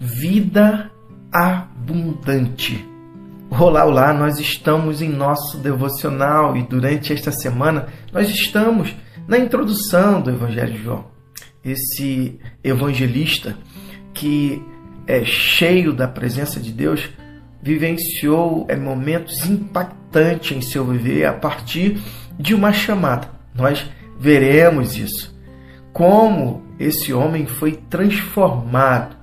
vida abundante. Olá, olá, nós estamos em nosso devocional e durante esta semana nós estamos na introdução do Evangelho de João. Esse evangelista que é cheio da presença de Deus vivenciou é, momentos impactantes em seu viver a partir de uma chamada. Nós veremos isso. Como esse homem foi transformado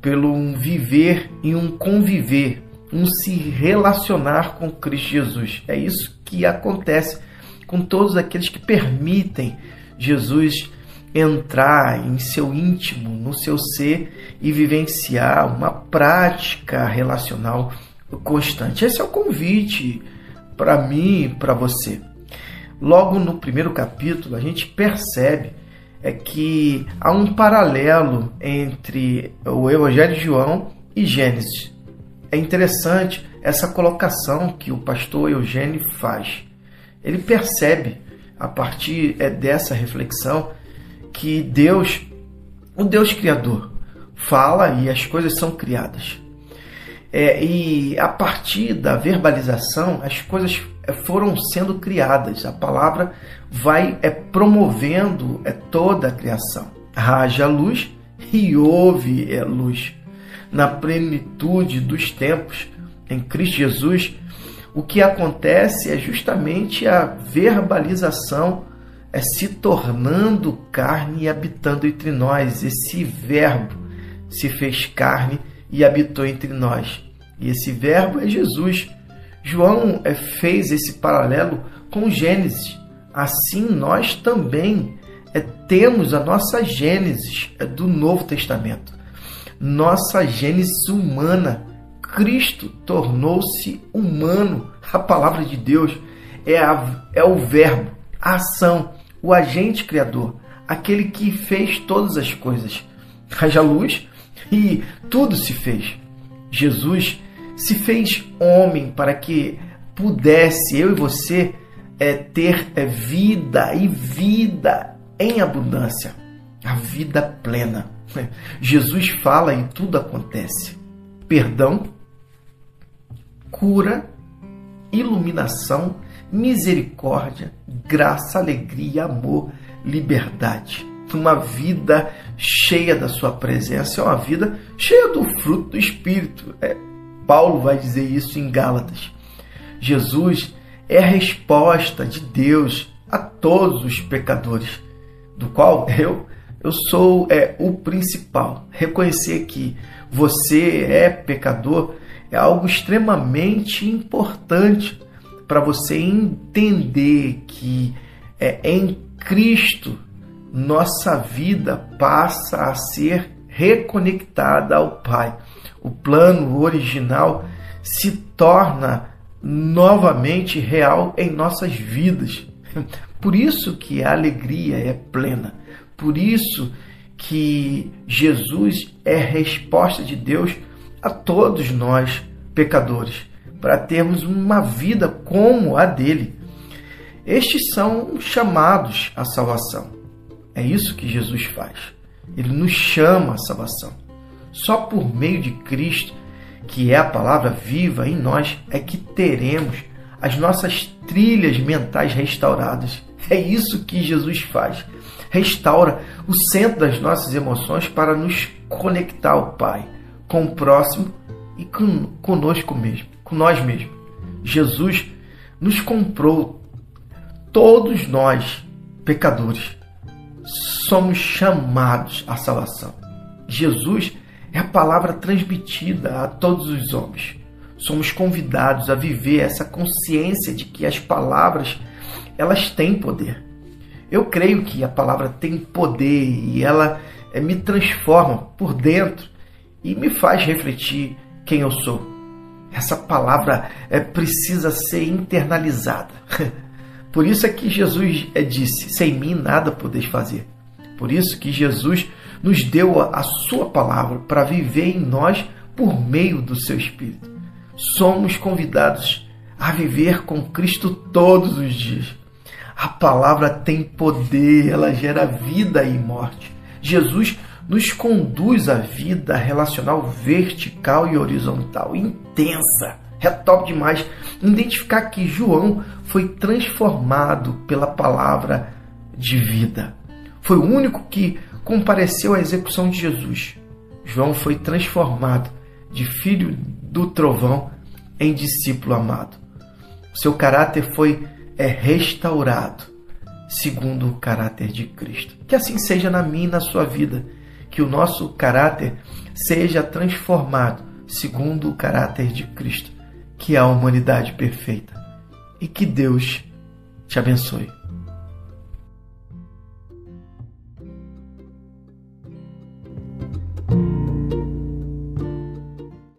pelo um viver e um conviver, um se relacionar com Cristo Jesus. É isso que acontece com todos aqueles que permitem Jesus entrar em seu íntimo, no seu ser e vivenciar uma prática relacional constante. Esse é o convite para mim e para você. Logo no primeiro capítulo, a gente percebe é que há um paralelo entre o Evangelho de João e Gênesis. É interessante essa colocação que o pastor Eugênio faz. Ele percebe, a partir é, dessa reflexão, que Deus, o Deus Criador, fala e as coisas são criadas. É, e a partir da verbalização, as coisas é, foram sendo criadas. A palavra vai é, promovendo é, toda a criação. Haja luz e houve é, luz. Na plenitude dos tempos, em Cristo Jesus, o que acontece é justamente a verbalização é se tornando carne e habitando entre nós. Esse verbo se fez carne e habitou entre nós. E esse verbo é Jesus. João é, fez esse paralelo com Gênesis. Assim, nós também é, temos a nossa Gênesis é, do Novo Testamento. Nossa Gênesis humana. Cristo tornou-se humano. A palavra de Deus é, a, é o Verbo, a ação, o agente criador, aquele que fez todas as coisas. Haja luz e tudo se fez. Jesus se fez homem para que pudesse eu e você é, ter é, vida e vida em abundância, a vida plena. Jesus fala e tudo acontece. Perdão, cura, iluminação, misericórdia, graça, alegria, amor, liberdade. Uma vida cheia da sua presença é uma vida cheia do fruto do Espírito. É, Paulo vai dizer isso em Gálatas. Jesus é a resposta de Deus a todos os pecadores, do qual eu eu sou é, o principal. Reconhecer que você é pecador é algo extremamente importante para você entender que é, em Cristo nossa vida passa a ser reconectada ao Pai o plano original se torna novamente real em nossas vidas. Por isso que a alegria é plena. Por isso que Jesus é resposta de Deus a todos nós pecadores, para termos uma vida como a dele. Estes são chamados à salvação. É isso que Jesus faz. Ele nos chama à salvação. Só por meio de Cristo, que é a palavra viva em nós, é que teremos as nossas trilhas mentais restauradas. É isso que Jesus faz. Restaura o centro das nossas emoções para nos conectar ao Pai, com o próximo e com, conosco mesmo, com nós mesmos. Jesus nos comprou, todos nós, pecadores, somos chamados à salvação. Jesus é a palavra transmitida a todos os homens. Somos convidados a viver essa consciência de que as palavras elas têm poder. Eu creio que a palavra tem poder e ela é, me transforma por dentro e me faz refletir quem eu sou. Essa palavra é, precisa ser internalizada. Por isso é que Jesus é, disse: sem mim nada podeis fazer. Por isso que Jesus nos deu a sua palavra para viver em nós por meio do seu Espírito. Somos convidados a viver com Cristo todos os dias. A palavra tem poder, ela gera vida e morte. Jesus nos conduz à vida relacional vertical e horizontal, intensa. É top demais identificar que João foi transformado pela palavra de vida. Foi o único que compareceu à execução de Jesus. João foi transformado de filho do trovão em discípulo amado. Seu caráter foi é restaurado segundo o caráter de Cristo. Que assim seja na minha e na sua vida, que o nosso caráter seja transformado segundo o caráter de Cristo, que é a humanidade perfeita. E que Deus te abençoe.